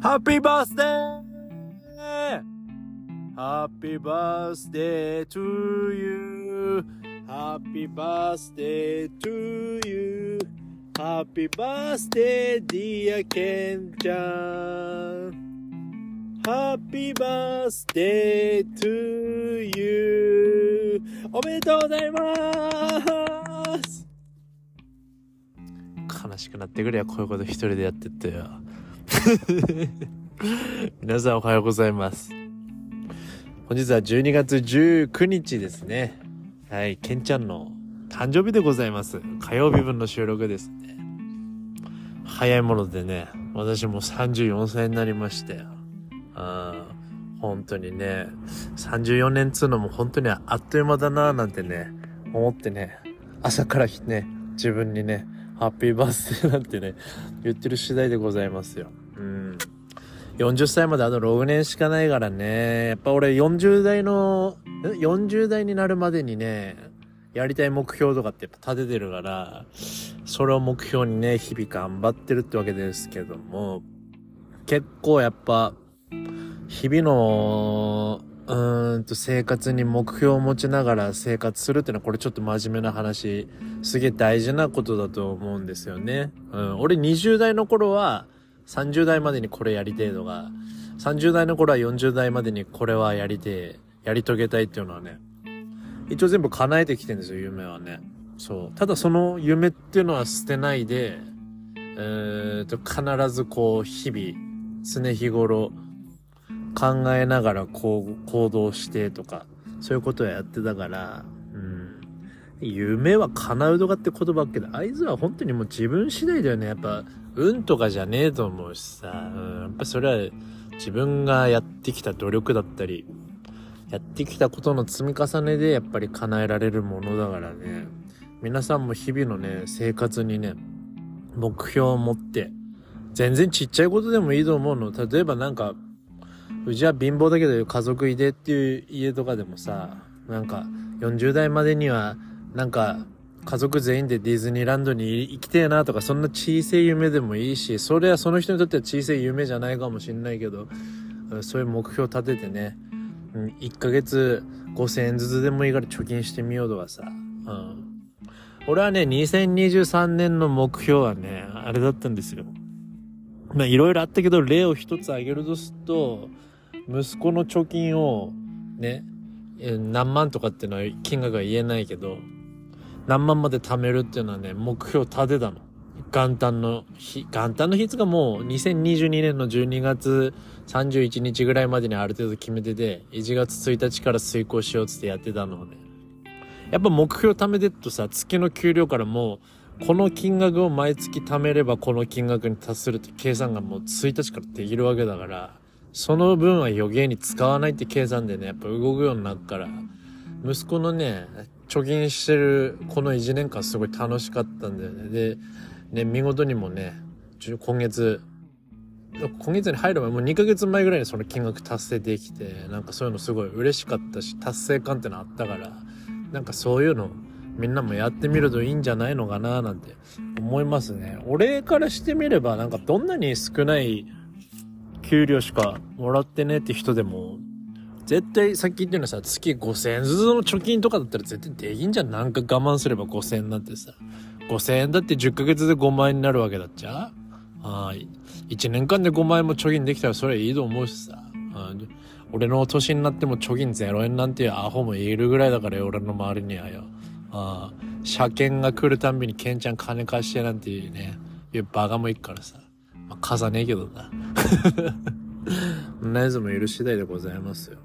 ハッピーバースデーハッピーバースデー to you. ハッピーバースデー to you. ハッピーバースデー dear ケンちゃんハッピーバースデー to you. おめでとうございます。悲しくなってくれやこういうこと一人でやってってよ。皆さんおはようございます。本日は12月19日ですね。はいケンちゃんの誕生日でございます。火曜日分の収録ですね。早いものでね私も34歳になりましたよあ本当にね34年つうのも本当にあっという間だなぁなんてね思ってね朝からね自分にねハッピーバースデーなんてね言ってる次第でございますよ。40歳まであと6年しかないからねやっぱ俺40代の40代になるまでにねやりたい目標とかってやっぱ立ててるからそれを目標にね日々頑張ってるってわけですけども結構やっぱ日々の、うーんと生活に目標を持ちながら生活するってのはこれちょっと真面目な話、すげえ大事なことだと思うんですよね。うん、俺20代の頃は30代までにこれやりてえのが、30代の頃は40代までにこれはやりてえ、やり遂げたいっていうのはね、一応全部叶えてきてんですよ、夢はね。そう。ただその夢っていうのは捨てないで、えーと、必ずこう、日々、常日頃、考えながらこう行動してとか、そういうことをやってたから、夢は叶うとかって言葉っけど、あいつは本当にもう自分次第だよね。やっぱ、運とかじゃねえと思うしさ、うん、やっぱそれは自分がやってきた努力だったり、やってきたことの積み重ねでやっぱり叶えられるものだからね。皆さんも日々のね、生活にね、目標を持って、全然ちっちゃいことでもいいと思うの。例えばなんか、うちは貧乏だけど家族いでっていう家とかでもさ、なんか40代までにはなんか家族全員でディズニーランドに行きてえなとかそんな小さい夢でもいいし、それはその人にとっては小さい夢じゃないかもしんないけど、そういう目標立ててね、1ヶ月5000円ずつでもいいから貯金してみようとかさ、うん。俺はね、2023年の目標はね、あれだったんですよ。まあいろいろあったけど、例を一つ挙げるとすると、息子の貯金をね、何万とかっていうのは金額は言えないけど、何万まで貯めるっていうのはね、目標立てたの。元旦の日、元旦の日がもう2022年の12月31日ぐらいまでにある程度決めてて、1月1日から遂行しようつってやってたのね。やっぱ目標貯めてっとさ、月の給料からもう、この金額を毎月貯めればこの金額に達するって計算がもう1日からできるわけだから、その分は余計に使わないって計算でね、やっぱ動くようになるから、息子のね、貯金してるこの1年間すごい楽しかったんだよね。で、ね、見事にもね、今月、今月に入る前、もう2ヶ月前ぐらいにその金額達成できて、なんかそういうのすごい嬉しかったし、達成感ってのあったから、なんかそういうのみんなもやってみるといいんじゃないのかななんて思いますね。俺からしてみればなんかどんなに少ない給料しかもらってねって人でも、絶対さっき言ったようなさ、月5000円ずつの貯金とかだったら絶対できんじゃん。なんか我慢すれば5000円なんてさ。5000円だって10ヶ月で5万円になるわけだっちゃはい。1年間で5万円も貯金できたらそれはいいと思うしさ。俺の年になっても貯金0円なんていうアホもいるぐらいだから、俺の周りにはよ。ああ、車検が来るたんびにケンちゃん金貸してなんていうね、いうバカもいっからさ。まあ、傘ねえけどな。なやつもいる次第でございますよ。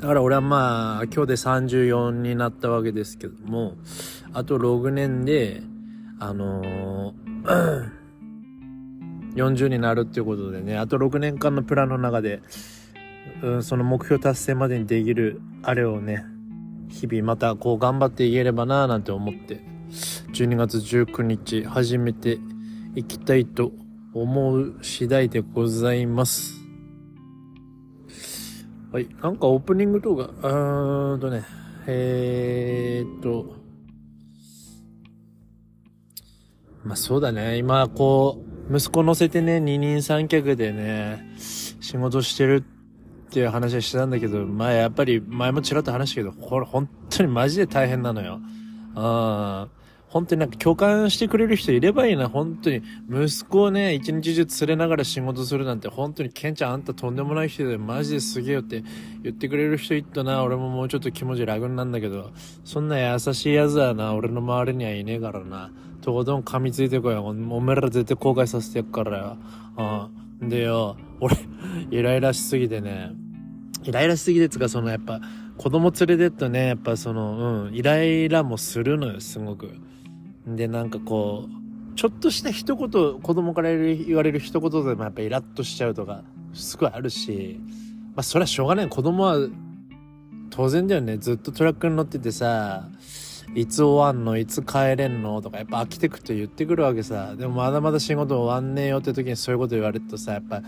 だから俺はまあ、今日で34になったわけですけども、あと6年で、あのー、40になるっていうことでね、あと6年間のプランの中で、うん、その目標達成までにできる、あれをね、日々またこう頑張っていければなぁなんて思って、12月19日始めていきたいと思う次第でございます。はい。なんかオープニング動画、うーんとね、えーっと、まあそうだね。今こう、息子乗せてね、二人三脚でね、仕事してるっていう話はしてたんだけど、まあやっぱり前もちらっと話したけど、これ本当にマジで大変なのよ。あ本当になんか共感してくれる人いればいいな、本当に。息子をね、一日中連れながら仕事するなんて、本当に、ケンちゃんあんたとんでもない人で、マジですげえよって言ってくれる人いったな、俺ももうちょっと気持ち楽になんだけど、そんな優しいやつはな、俺の周りにはいねえからな。とことん噛みついてこいよ。お前ら絶対後悔させてやっからよ。うん。でよ、俺、イライラしすぎてね、イライラしすぎてつか、そのやっぱ、子供連れてっとね、やっぱその、うん、イライラもするのよ、すごく。で、なんかこう、ちょっとした一言、子供から言われる一言でもやっぱイラッとしちゃうとか、すごいあるし、まあそれはしょうがない。子供は、当然だよね。ずっとトラックに乗っててさ、いつ終わんの？いつ帰れんの？とかやっぱ飽きてくと言ってくるわけさ。でもまだまだ仕事終わんねえよって時にそういうこと言われるとさ、やっぱ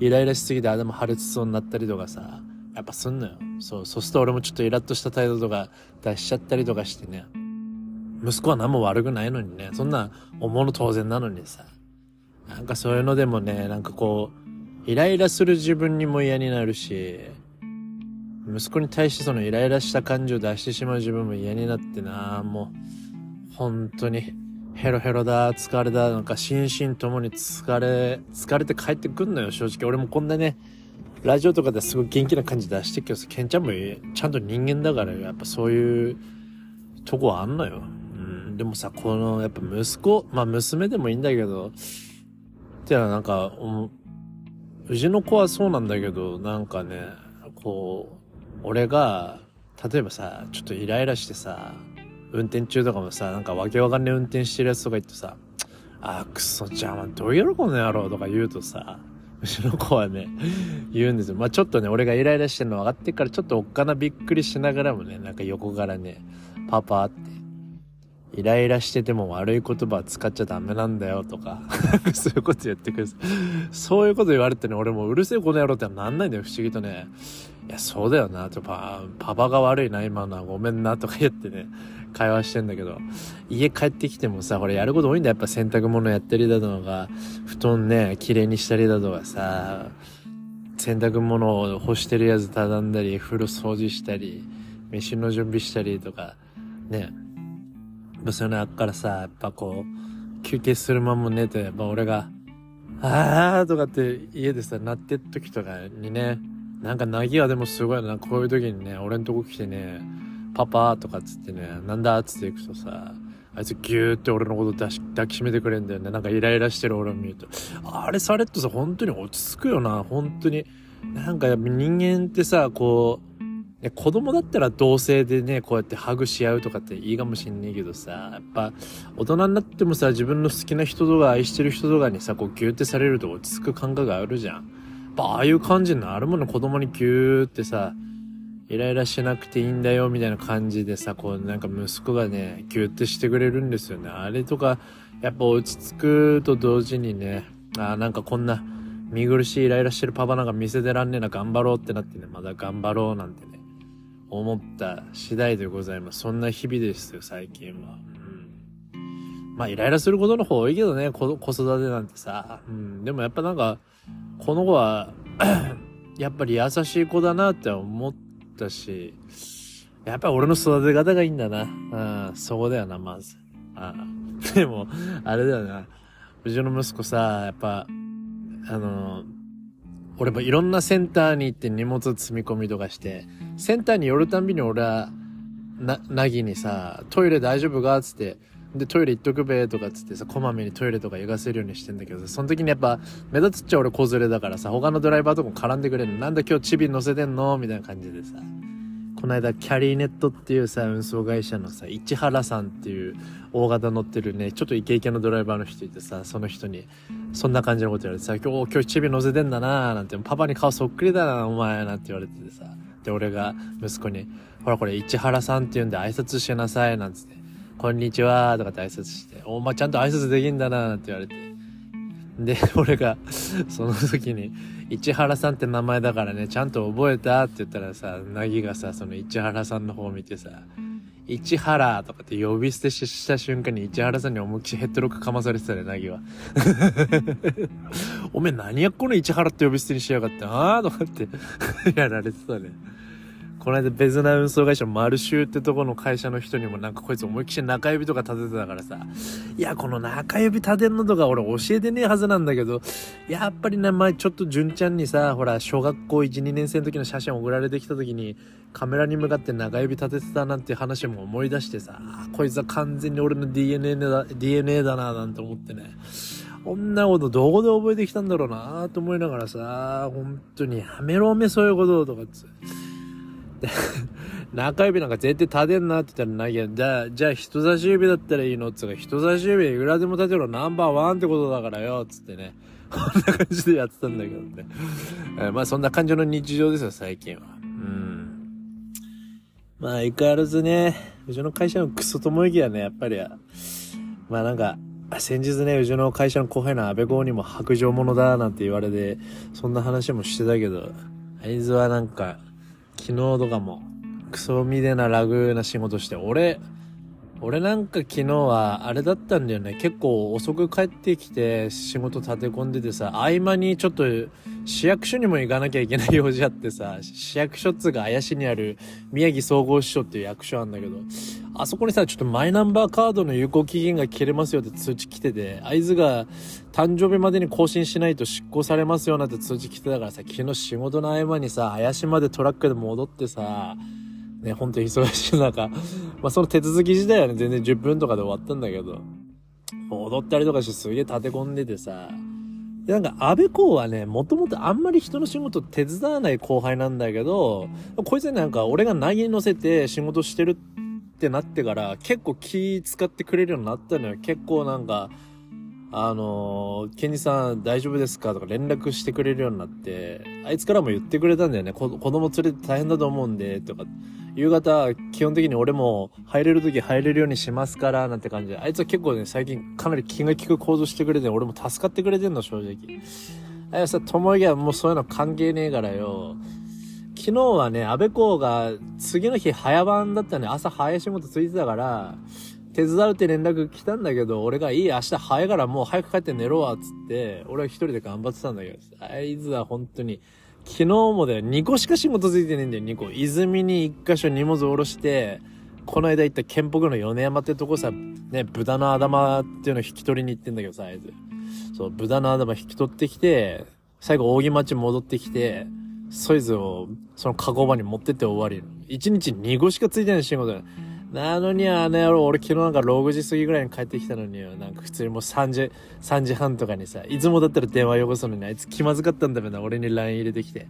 イライラしすぎて頭破裂しそうになったりとかさ、やっぱすんのよ。そう、そうすると俺もちょっとイラッとした態度とか出しちゃったりとかしてね。息子は何も悪くないのにね、そんな思うの当然なのにさ。なんかそういうのでもね、なんかこう、イライラする自分にも嫌になるし、息子に対してそのイライラした感情を出してしまう自分も嫌になってな、もう、本当に、ヘロヘロだ、疲れだ、なんか心身ともに疲れ、疲れて帰ってくんのよ、正直。俺もこんなね、ラジオとかですごい元気な感じ出してるけどさ、ケンちゃんもちゃんと人間だから、やっぱそういうとこはあんのよ。でもさ、この、やっぱ息子、まあ娘でもいいんだけど、ってのはなんか、うちの子はそうなんだけど、なんかね、こう、俺が、例えばさ、ちょっとイライラしてさ、運転中とかもさ、なんかわけわかんねえ運転してるやつとか言ってさ、あーくそ邪魔、どういうこの野郎とか言うとさ、うちの子はね、言うんですよ。まあちょっとね、俺がイライラしてるの分かってからちょっとおっかなびっくりしながらもね、なんか横からね、パパってイライラしてても悪い言葉使っちゃダメなんだよとか そういうこと言ってくる。そういうこと言われてね、俺もうるせえこの野郎ってなんないんだよ、不思議とね。いや、そうだよな、とパ、パパが悪いな、今のはごめんな、とか言ってね、会話してんだけど、家帰ってきてもさ、これやること多いんだ、やっぱ洗濯物やったりだとか、布団ね、綺麗にしたりだとかさ、洗濯物を干してるやつ畳んだり、風呂掃除したり、飯の準備したりとか、ね、そういうのあっからさ、やっぱこう、休憩する間も寝て、やっぱ俺が、あーとかって家でさ、鳴ってっ時とかにね、なんかなぎはでもすごいな、こういう時にね、俺んとこ来てね、パパとかっつってね、なんだっつって行くとさ、あいつギューって俺のこと抱きしめてくれんだよね。なんかイライラしてる俺を見ると。あれされっとさ、本当に落ち着くよな、本当に。なんか人間ってさ、こう、子供だったら同性でね、こうやってハグし合うとかっていいかもしんねえけどさ、やっぱ大人になってもさ、自分の好きな人とか愛してる人とかにさ、こうギューってされると落ち着く感覚があるじゃん。やっぱああいう感じになるもの子供にギューってさ、イライラしなくていいんだよみたいな感じでさ、こうなんか息子がね、ギューってしてくれるんですよね。あれとか、やっぱ落ち着くと同時にね、あなんかこんな見苦しいイライラしてるパパなんか見せてらんねえな、頑張ろうってなってね、まだ頑張ろうなんてね。思った次第でございます。そんな日々ですよ、最近は。うん。まあ、イライラすることの方多いけどね、子育てなんてさ。うん。でもやっぱなんか、この子は やっぱり優しい子だなって思ったし、やっぱ俺の育て方がいいんだな。うん、そこだよな、まず。あでも、あれだよな。うちの息子さ、やっぱ、あの、俺もいろんなセンターに行って荷物積み込みとかして、センターに寄るたんびに俺は、な、なぎにさ、トイレ大丈夫かつって、で、トイレ行っとくべとかっつってさ、こまめにトイレとか行かせるようにしてんだけど、その時にやっぱ、目立つっちゃ俺子連れだからさ、他のドライバーとかも絡んでくれるの。なんだ今日チビ乗せてんの？みたいな感じでさ。この間、キャリーネットっていうさ、運送会社のさ、市原さんっていう大型乗ってるね、ちょっとイケイケのドライバーの人いてさ、その人に、そんな感じのこと言われてさ、今日、今日チビ乗せてんだななんて、パパに顔そっくりだな、お前、なんて言われててさ。で、俺が息子に、ほらこれ市原さんって言うんで挨拶しなさい、なんつって、こんにちはとかって挨拶して、お前ちゃんと挨拶できんだな、なんて言われて。で、俺が、その時に、市原さんって名前だからね、ちゃんと覚えたって言ったらさ、なぎがさ、その市原さんの方を見てさ、市原とかって呼び捨てした瞬間に市原さんに思いっきりヘッドロックかまされてたね、なぎは。おめえ何やこの市原って呼び捨てにしやがって、あーとかって やられてたね。この間ベズナ運送会社マルシューってとこの会社の人にもなんかこいつ思いっきり中指とか立ててたからさ、いや、この中指立てんのとか俺教えてねえはずなんだけど、やっぱりね、前ちょっと純ちゃんにさ、ほら、小学校1、2年生の時の写真送られてきた時に、カメラに向かって中指立ててたなんて話も思い出してさ、こいつは完全に俺の DNA だ、DNA だななんて思ってね。こんなことどこで覚えてきたんだろうなと思いながらさ、本当にやめろおめそういうこととかつ。中指なんか絶対立てんなって言ったらないやじゃあ、じゃあ人差し指だったらいいのっつうか、人差し指いくらでも立てろナンバーワンってことだからよ、つってね。こんな感じでやってたんだけどね。え、まあそんな感じの日常ですよ、最近は。うん。まあ相変わらずね、うちの会社のクソ友行はね、やっぱり、まあなんか、先日ね、うちの会社の後輩の安倍公にも白状者だなんて言われて、そんな話もしてたけど、あいつはなんか、昨日とかも、クソみでなラグな仕事して、俺、俺なんか昨日はあれだったんだよね。結構遅く帰ってきて仕事立て込んでてさ、合間にちょっと市役所にも行かなきゃいけない用事あってさ、市役所っつうか怪しにある宮城総合支所っていう役所あんだけど、あそこにさ、ちょっとマイナンバーカードの有効期限が切れますよって通知来てて、合図が誕生日までに更新しないと執行されますよなんて通知来てたからさ、昨日仕事の合間にさ、怪しまでトラックで戻ってさ、ね、本当に忙しい中、まあその手続き自体はね、全然10分とかで終わったんだけど、踊ったりとかしてすげえ立て込んでてさ、なんか、安倍公はね、もともとあんまり人の仕事手伝わない後輩なんだけど、こいつなんか、俺が投げに乗せて仕事してるってなってから、結構気使ってくれるようになったのよ。結構なんか、あのー、ケンジさん大丈夫ですか？とか連絡してくれるようになって、あいつからも言ってくれたんだよね。子供連れて大変だと思うんで、とか。夕方、基本的に俺も入れる時入れるようにしますから、なんて感じで。あいつは結構ね、最近かなり気が利く行動してくれて、俺も助かってくれてんの、正直。あやさ、ともぎはもうそういうの関係ねえからよ。昨日はね、安倍公が次の日早番だったね。朝早い仕事ついてたから、手伝うって連絡来たんだけど、俺がいい明日早いからもう早く帰って寝ろわ、つって、俺は一人で頑張ってたんだけど、あいつは本当に、昨日もだよ、2個しか仕事ついてねえんだよ、2個。泉に1箇所荷物下ろして、この間行った県北の米山ってとこさ、ね、豚の頭っていうの引き取りに行ってんだけどさ、あいつ。そう、豚の頭引き取ってきて、最後扇町戻ってきて、そいつを、その加工場に持ってって終わり。1日2個しかついてない仕事だよ。なのにあの野郎、俺昨日なんか6時過ぎぐらいに帰ってきたのによなんか普通にもう3時、3時半とかにさ、いつもだったら電話よこすのにあいつ気まずかったんだよな、俺に LINE 入れてきて。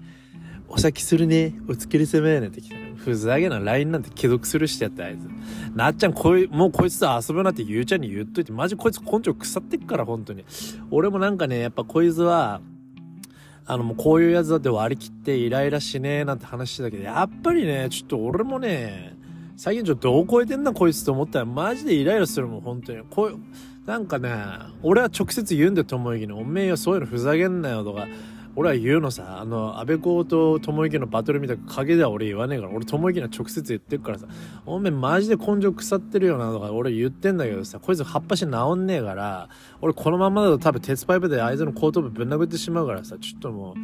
お先するね、お疲れ様やねって来たの。ふざけな、LINE なんて既読するしてやったあいつ。なっちゃん、こい、もうこいつと遊ぶなってゆうちゃんに言っといて、マジこいつ根性腐ってっから、本当に。俺もなんかね、やっぱこいつは、あのもうこういうやつだって割り切ってイライラしねえなんて話してたけど、やっぱりね、ちょっと俺もね、最近ちょっとどう超えてんなこいつと思ったらマジでイライラするもん本当に。こうなんかね俺は直接言うんだよ友之におめえよそういうのふざけんなよとか。俺は言うのさあの安倍公と友之のバトルみたいな影では俺言わねえから。俺友之には直接言ってるからさ。おめえマジで根性腐ってるよなとか俺言ってんだけどさ。こいつ葉っぱし治んねえから。俺このままだと多分鉄パイプであいつの後頭部ぶん殴ってしまうからさ。ちょっとも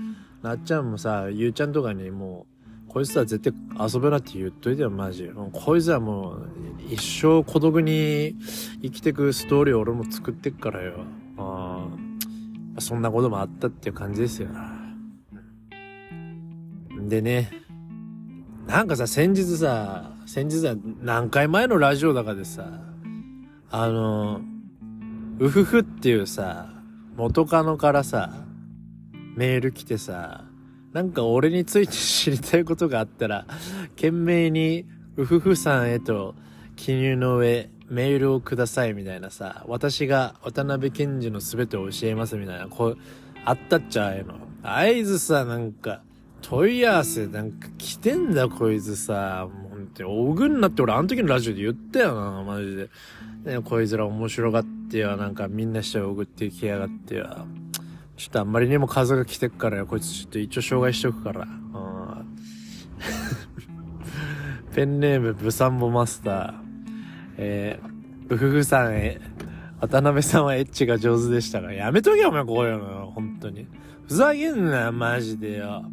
うなっちゃんもさゆうちゃんとかにもうこいつは絶対遊ぶなって言っといてよ、マジ。こいつはもう、一生孤独に生きてくストーリーを俺も作ってっからよ。あそんなこともあったっていう感じですよ。でね、なんかさ、先日さ、先日は何回前のラジオだかでさ、あの、うふふっていうさ、元カノからさ、メール来てさ、なんか俺について知りたいことがあったら、懸命に、うふふさんへと記入の上、メールをくださいみたいなさ、私が渡辺賢治の全てを教えますみたいな、こう、あったっちゃあえの。合図さ、なんか、問い合わせなんか来てんだこいつさ。もう本当に、おぐんなって俺あの時のラジオで言ったよな、マジで。ね、こいつら面白がってよ、なんかみんなして送ってきやがってよ。ちょっとあんまりにも風が来てっからよ、こいつちょっと一応障害しとくから。うん ペンネームブサンボマスター。えー、うふふさんへ、渡辺さんはエッチが上手でしたから、やめとけよ、お前、こういうの。本当に。ふざけんなよ、マジでよ。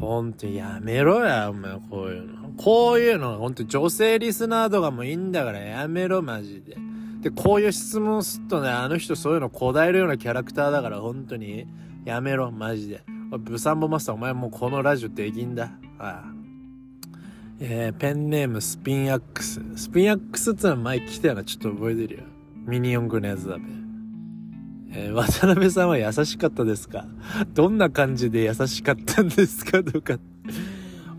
ほんとやめろや、お前、こういうの。こういうの、ほんと女性リスナーとかもいいんだからやめろ、マジで。で、こういう質問すっとね、あの人そういうの答えるようなキャラクターだから、本当に。やめろ、マジで。ブサンボマスター、お前もうこのラジオできんだ。ああ。えー、ペンネームスピンアックス。スピンアックスってのは前来たよな、ちょっと覚えてるよ。ミニ四駆のやつだべ。えー、渡辺さんは優しかったですか？どんな感じで優しかったんですか？とか。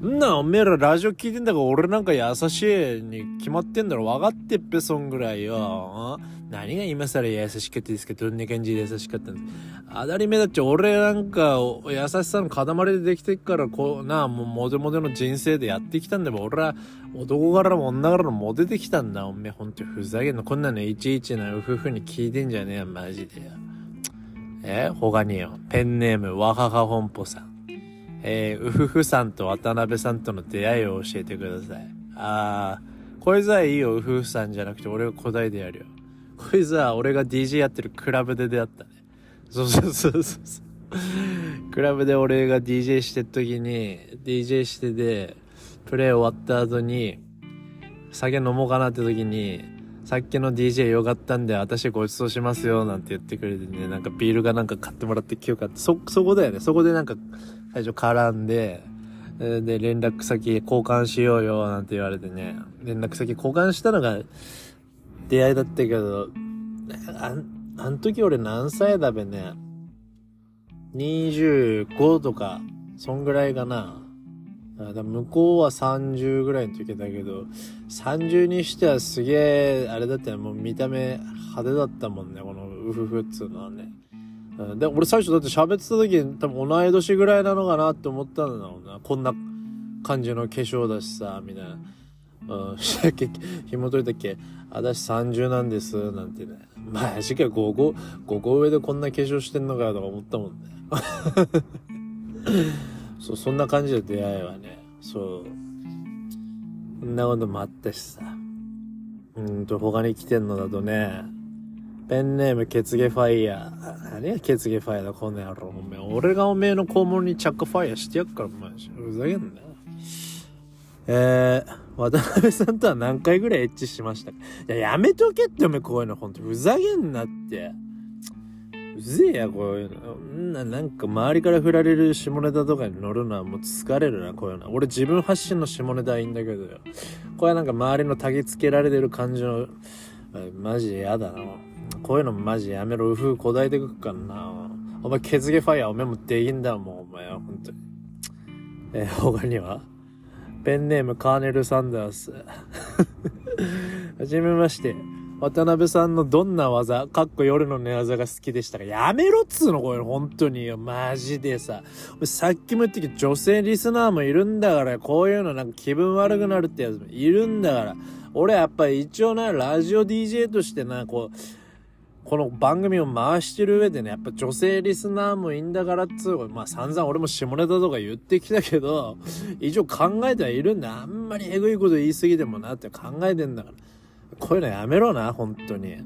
んな、おめえらラジオ聞いてんだから俺なんか優しいに決まってんだろ。分かってっぺ、そんぐらいよ。何が今更優しかったですか？どどんな感じで優しかったんです？当たり前だっち俺なんか優しさの塊でできてっからこうなもうモテモテの人生でやってきたんだも俺は男からも女からもモテてきたんだ。おめえほんとふざけんなこんなのいちいちな夫婦に聞いてんじゃねえよ。マジでよ。え？他によ。ペンネームわはは本舗さん。えー、うふふさんと渡辺さんとの出会いを教えてくださいあーこれさえいいようふふさんじゃなくて俺が答えでやるよこいつは俺が DJ やってるクラブで出会ったね。そうそうそうそう。クラブで俺が DJ してる時に、DJ してて、プレイ終わった後に、酒飲もうかなって時に、さっきの DJ よかったんで、私ご馳走しますよ、なんて言ってくれてね、なんかビールがなんか買ってもらってきよかった。そ、そこだよね。そこでなんか、最初絡んで、で、連絡先交換しようよ、なんて言われてね、連絡先交換したのが、出会いだったけど、あん、あん時俺何歳だべね。25とか、そんぐらいかな。だ向こうは30ぐらいの時だけど、30にしてはすげえ、あれだったよ。もう見た目派手だったもんね、このウフフっつうのはね。で、俺最初だって喋ってた時に多分同い年ぐらいなのかなって思ったんだろうな。こんな感じの化粧だしさ、みたいな。うん、したっけ、紐解いたっけ、私30なんです、なんてね。マジか、5個、5個上でこんな化粧してんのかとか思ったもんね。そう、そんな感じで出会いはね、そう。そんなこともあったしさ。うんと、他に来てんのだとね、ペンネーム、ケツゲファイヤー。何や、ケツゲファイヤーだ、この野郎。おめ、俺がおめえの肛門に着火ファイヤーしてやっから、お前。ふざけんなよ。えー、渡辺さんとは何回ぐらいエッチしましたか？いや、やめとけってお前こういうのほんとふざけんなって。うぜえや、こういうの。んな、なんか周りから振られる下ネタとかに乗るのはもう疲れるな、こういうの。俺自分発信の下ネタはいいんだけどよ。これはなんか周りの焚きつけられてる感じの、マジで嫌だな。こういうのマジやめろ、うふうこだえてくっからな。お前、ケツゲファイヤーお前もできんだもん、お前は、ほんとに。えー、他には？ペンネームカーネル・サンダース。はじめまして。渡辺さんのどんな技、かっこ夜の寝技が好きでしたかやめろっつうのこれ、本当によ。マジでさ。さっきも言ったけど、女性リスナーもいるんだから、こういうのなんか気分悪くなるってやつもいるんだから。俺やっぱり一応な、ラジオ DJ としてな、こう、この番組を回してる上でね、やっぱ女性リスナーもいいんだからっつう、まあ散々俺も下ネタとか言ってきたけど、一応考えてはいるんだ。あんまりエグいこと言い過ぎてもなって考えてんだから。こういうのやめろな、本当に。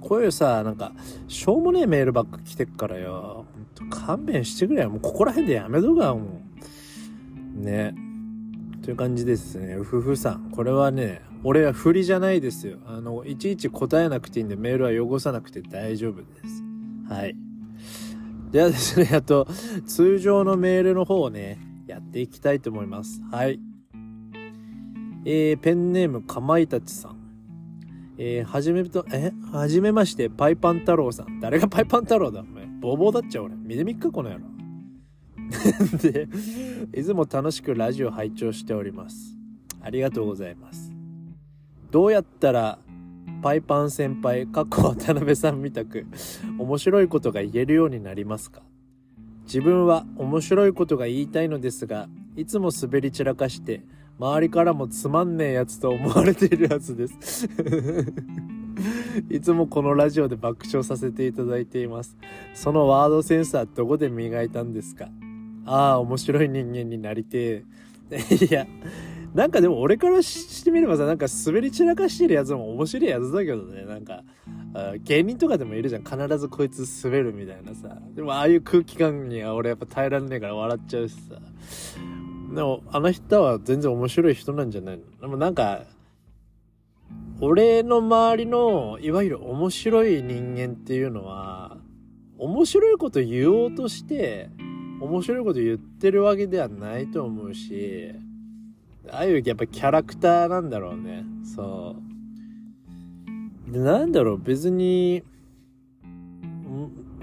こういうさ、なんか、しょうもねえメールばっか来てっからよ。勘弁してくれよ。もうここら辺でやめとか、もう。ね。という感じですね。うふふさん。これはね、俺は振りじゃないですよ。あの、いちいち答えなくていいんでメールは汚さなくて大丈夫です。はい。ではですね、あと、通常のメールの方をね、やっていきたいと思います。はい。えー、ペンネームかまいたちさん。えー、はじめと、え？はじめまして、パイパン太郎さん。誰がパイパン太郎だ？お前。ボーボーだっちゃ俺。見てみっか、この野郎。で、いつも楽しくラジオ拝聴しております。ありがとうございます。どうやったらパイパン先輩、過去渡辺さんみたく面白いことが言えるようになりますか？自分は面白いことが言いたいのですが、いつも滑り散らかして、周りからもつまんねえやつと思われているはずです いつもこのラジオで爆笑させていただいています。そのワードセンサーどこで磨いたんですか？ああ、面白い人間になりてえ。いや、なんかでも俺からしてみればさ、なんか滑り散らかしてるやつも面白いやつだけどね、なんか、芸人とかでもいるじゃん。必ずこいつ滑るみたいなさ。でもああいう空気感には俺やっぱ耐えられねえから笑っちゃうしさ。でも、あの人は全然面白い人なんじゃないの？でもなんか、俺の周りの、いわゆる面白い人間っていうのは、面白いこと言おうとして、面白いこと言ってるわけではないと思うし、ああいうやっぱキャラクターなんだろうね。そう。で、なんだろう、別に、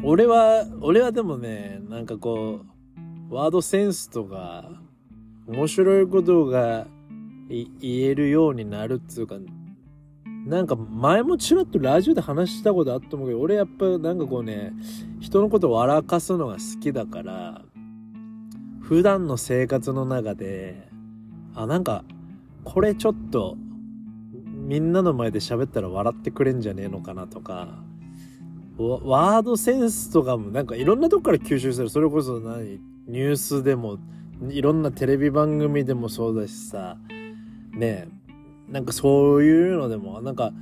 俺は、俺はでもね、なんかこう、ワードセンスとか、面白いことが言えるようになるっつうか、なんか前もちらっとラジオで話したことあったもんけど、俺やっぱなんかこうね、人のこと笑かすのが好きだから、普段の生活の中で、あ、なんか、これちょっと、みんなの前で喋ったら笑ってくれんじゃねえのかなとか、ワードセンスとかもなんかいろんなとこから吸収する。それこそ何ニュースでも、いろんなテレビ番組でもそうだしさ、ねえ、なんかそういうのでも、なんか、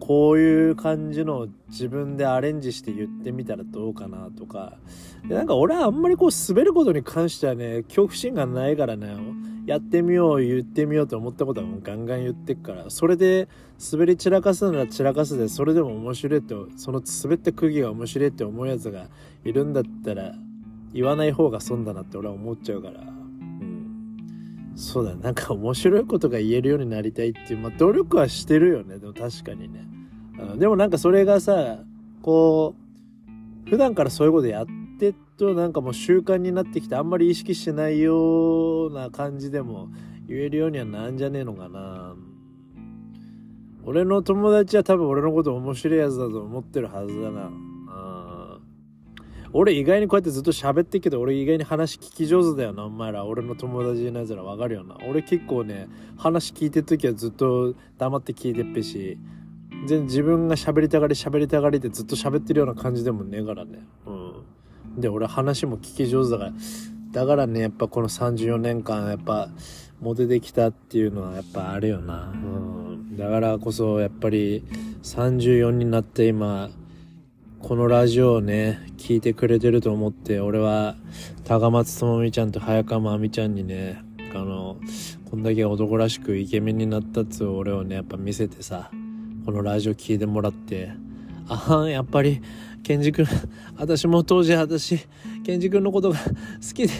こういう感じの自分でアレンジして言ってみたらどうかなとか、でなんか俺はあんまりこう滑ることに関してはね、恐怖心がないからね、やってみよう言ってみようと思ったことはもうガンガン言ってっからそれで滑り散らかすなら散らかすでそれでも面白いってその滑った釘が面白いって思うやつがいるんだったら言わない方が損だなって俺は思っちゃうから。そうだなんか面白いことが言えるようになりたいっていうまあ努力はしてるよね。でも確かにね、うん、でもなんかそれがさこう普段からそういうことやってとなんかもう習慣になってきてあんまり意識しないような感じでも言えるようにはなんじゃねえのかな。俺の友達は多分俺のこと面白いやつだと思ってるはずだな。俺意外にこうやってずっと喋ってけど俺意外に話聞き上手だよな。お前ら俺の友達のやつらわかるよな。俺結構ね話聞いてる時はずっと黙って聞いてっぺし。全然自分が喋りたがり喋りたがりでずっと喋ってるような感じでもねえからね。うん。で、俺話も聞き上手だから、だからね、やっぱこの34年間、やっぱ、モテてきたっていうのはやっぱあるよな。うん。だからこそ、やっぱり、34になって今、このラジオをね、聞いてくれてると思って、俺は、高松智美ちゃんと早川亜美ちゃんにね、あの、こんだけ男らしくイケメンになったっつう俺をね、やっぱ見せてさ、このラジオ聞いてもらって、ああ、やっぱり、ケンジ君、私も当時私、ケンジ君のことが好きで、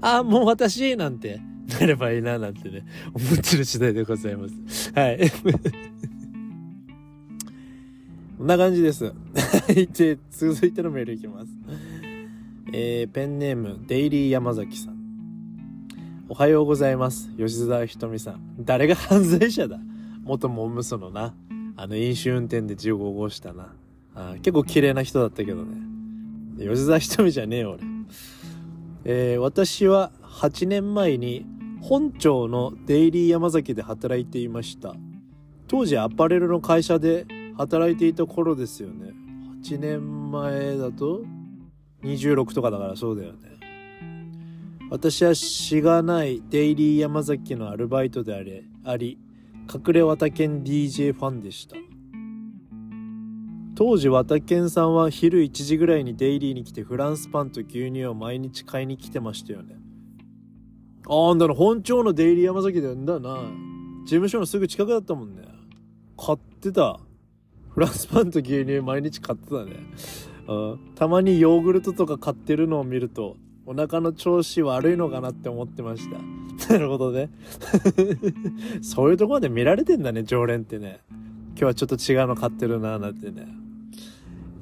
ああ、もう私なんてなればいいななんてね、思ってる次第でございます。はい。こんな感じです。はい。で、続いてのメールいきます。えー、ペンネーム、デイリー山崎さん。おはようございます。吉沢ひとみさん。誰が犯罪者だ？元モンムソのな。あの飲酒運転で事故を起こしたな。あ結構綺麗な人だったけどね。吉沢ひとみじゃねえよ、俺。えー、私は8年前に本庁のデイリー山崎で働いていました。当時アパレルの会社で働いていた頃ですよね。8年前だと26とかだからそうだよね。私はしがないデイリー山崎のアルバイトであれ、あり、隠れ綿犬 DJ ファンでした。当時綿犬さんは昼1時ぐらいにデイリーに来てフランスパンと牛乳を毎日買いに来てましたよねあんだな本庁のデイリー山崎だよだな事務所のすぐ近くだったもんね買ってたフランスパンと牛乳毎日買ってたね。たまにヨーグルトとか買ってるのを見るとお腹の調子悪いのかなって思ってました。なるほどね。そういうところで見られてんだね常連ってね。今日はちょっと違うの買ってるななんてね。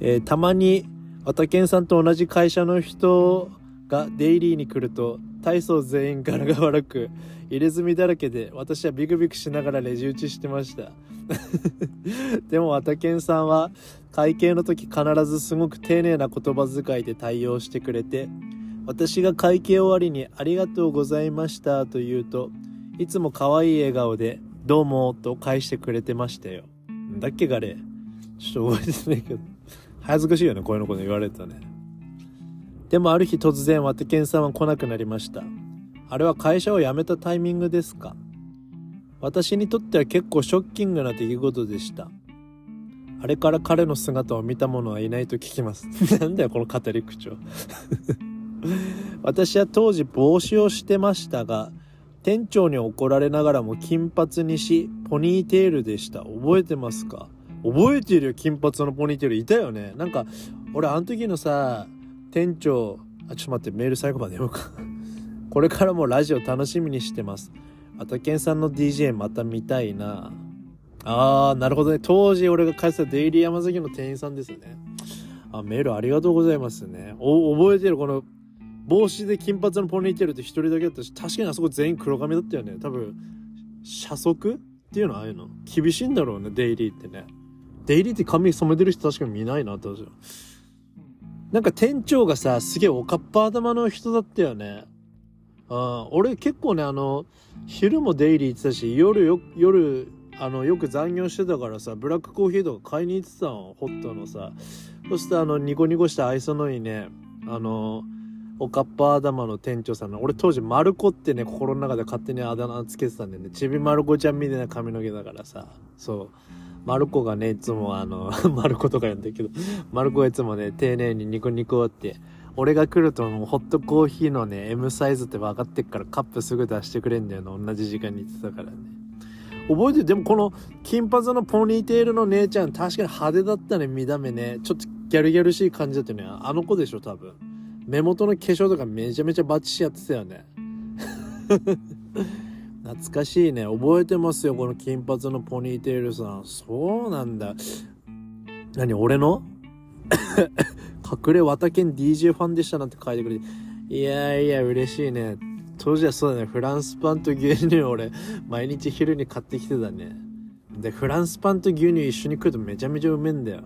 えー、たまに綿健さんと同じ会社の人がデイリーに来ると体操全員柄が悪く入れ墨だらけで私はビクビクしながらレジ打ちしてました。でも綿健さんは会計の時必ずすごく丁寧な言葉遣いで対応してくれて私が会計終わりに「ありがとうございました」と言うといつも可愛い笑顔で「どうも」と返してくれてましたよ。だっけがれ。ちょっと覚えてないけど。恥ずかしいよね、こういうのこと言われたね。でもある日突然、ワテケンさんは来なくなりました。あれは会社を辞めたタイミングですか？私にとっては結構ショッキングな出来事でした。あれから彼の姿を見た者はいないと聞きます。なんだよこの語り口調 私は当時帽子をしてましたが店長に怒られながらも金髪にしポニーテールでした。覚えてますか？覚えてるよ金髪のポニーテール。いたよね。なんか俺あの時のさ店長あちょっと待ってメール最後まで読むか。これからもラジオ楽しみにしてます。あたけんさんの DJ また見たいな。あーなるほどね。当時俺が返したデイリー山崎の店員さんですね。あメールありがとうございますね。お覚えてる？この帽子で金髪のポニーテールって一人だけだったし確かにあそこ全員黒髪だったよね。多分車速っていうの？ああいうの？厳しいんだろうねデイリーってね。デイリーって髪染めてる人確かに見ないなって私なんか店長がさすげえおかっぱ頭の人だったよね。あ俺結構ねあの昼もデイリー行ってたし夜よ夜あのよく残業してたからさブラックコーヒーとか買いに行ってたのホットのさ。そしてあのニコニコした愛想のいいねあのおかっぱ頭の店長さんの俺当時マルコってね心の中で勝手にあだ名つけてたんだよね。ちびまる子ちゃんみたいな髪の毛だからさ。そう。マルコがねいつもあのマルコとか言うんだけどマルコがいつもね丁寧にニコニコって俺が来るともうホットコーヒーのね M サイズって分かってっからカップすぐ出してくれんだよな同じ時間に言ってたからね。覚えてる？でもこの金髪のポニーテールの姉ちゃん確かに派手だったね見た目ね。ちょっとギャルギャルしい感じだったよね。あの子でしょ多分。目元の化粧とかめちゃめちゃバッチシやってたよね。懐かしいね。覚えてますよこの金髪のポニーテールさん。そうなんだ。何俺の？隠れ綿犬 DJ ファンでしたなんて書いてくれていやいや嬉しいね。当時はそうだね。フランスパンと牛乳俺毎日昼に買ってきてたね。でフランスパンと牛乳一緒に食うとめちゃめちゃうめえんだよ。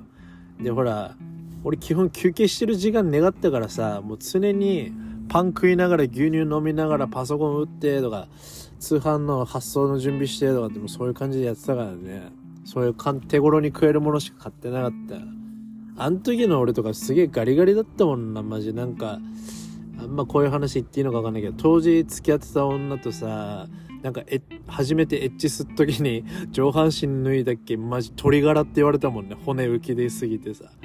でほら俺基本休憩してる時間願ったからさもう常にパン食いながら牛乳飲みながらパソコン打ってとか通販の発送の準備してとかってもうそういう感じでやってたからね。そういう手頃に食えるものしか買ってなかった。あん時の俺とかすげえガリガリだったもんなマジ。なんかあんまこういう話言っていいのか分かんないけど当時付き合ってた女とさなんかえ初めてエッチすっ時に上半身脱いだっけマジ鶏ガラって言われたもんね。骨浮きですぎてさ。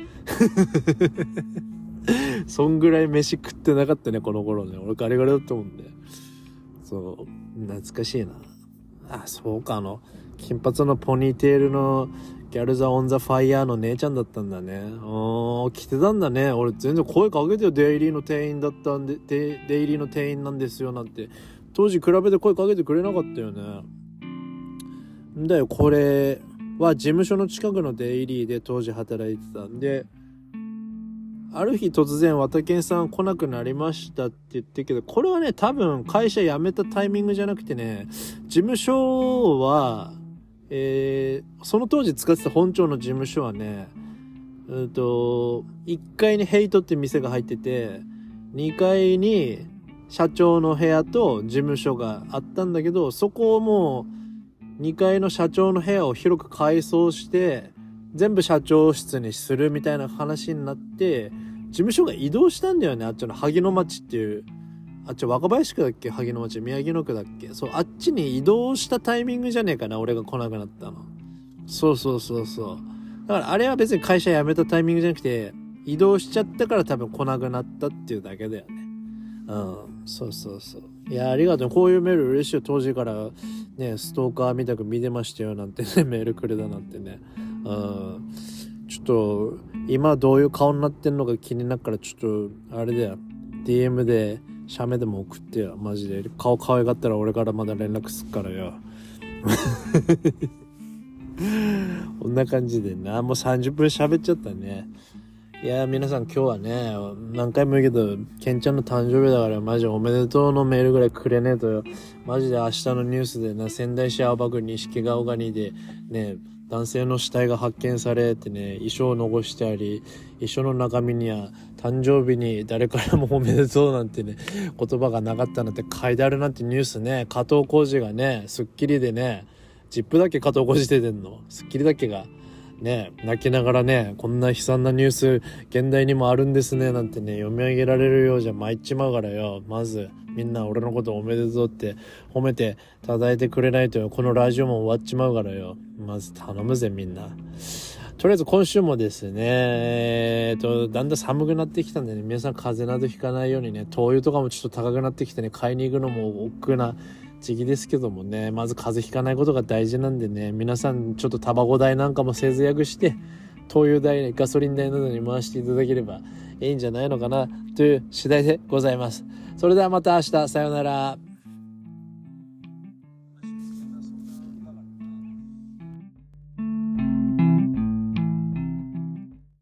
そんぐらい飯食ってなかったねこの頃ね。俺ガリガリだったもんね。そう懐かしいな。あそうかあの金髪のポニーテールのギャルザ・オン・ザ・ファイヤーの姉ちゃんだったんだね。ああ、来てたんだね。俺全然声かけてよ。デイリーの店員だったんで、デイリーの店員なんですよなんて。当時比べて声かけてくれなかったよね。んだよ、これは事務所の近くのデイリーで当時働いてたんで、ある日突然、綿健さん来なくなりましたって言ってけど、これはね、多分会社辞めたタイミングじゃなくてね、事務所は、えー、その当時使ってた本庁の事務所はね、うんと、1階にヘイトって店が入ってて、2階に社長の部屋と事務所があったんだけど、そこをもう2階の社長の部屋を広く改装して、全部社長室にするみたいな話になって、事務所が移動したんだよね、あっちの萩野町っていう。あっち若林区だっけ？萩野町。宮城野区だっけ？そうあっちに移動したタイミングじゃねえかな俺が来なくなったの。そうそうそうそう。だからあれは別に会社辞めたタイミングじゃなくて移動しちゃったから多分来なくなったっていうだけだよね。うん。そうそうそう。いやありがとう。こういうメール嬉しいよ。当時からねストーカーみたく見てましたよなんてねメールくれたなんてね。うん。ちょっと今どういう顔になってんのか気になるからちょっとあれだよ。DM で写メでも送ってよ。マジで。顔可愛がったら俺からまだ連絡すっからよ。こんな感じでなもう30分喋っちゃったね。いや皆さん今日はね何回も言うけどケンちゃんの誕生日だからマジおめでとうのメールぐらいくれねえとよ。マジで明日のニュースでな仙台市青葉区錦ヶ丘にでね男性の死体が発見されてね遺書を残してあり遺書の中身には誕生日に誰からもおめでとうなんてね言葉がなかったなんて書いてあるなんてニュースね。加藤浩次がね『スッキリ』でね「ジップだけ加藤浩次出てんの『スッキリ』だけがね泣きながらねこんな悲惨なニュース現代にもあるんですねなんてね読み上げられるようじゃ参っちまうからよ。まずみんな俺のことおめでとうって褒めて叩いてくれないとこのラジオも終わっちまうからよ。まず頼むぜみんな。とりあえず今週もですね、えっと、だんだん寒くなってきたんでね、皆さん風邪などひかないようにね、灯油とかもちょっと高くなってきてね、買いに行くのも億劫な時期ですけどもね、まず風邪ひかないことが大事なんでね、皆さんちょっとタバコ代なんかも節約して、灯油代、ガソリン代などに回していただければいいんじゃないのかなという次第でございます。それではまた明日、さようなら。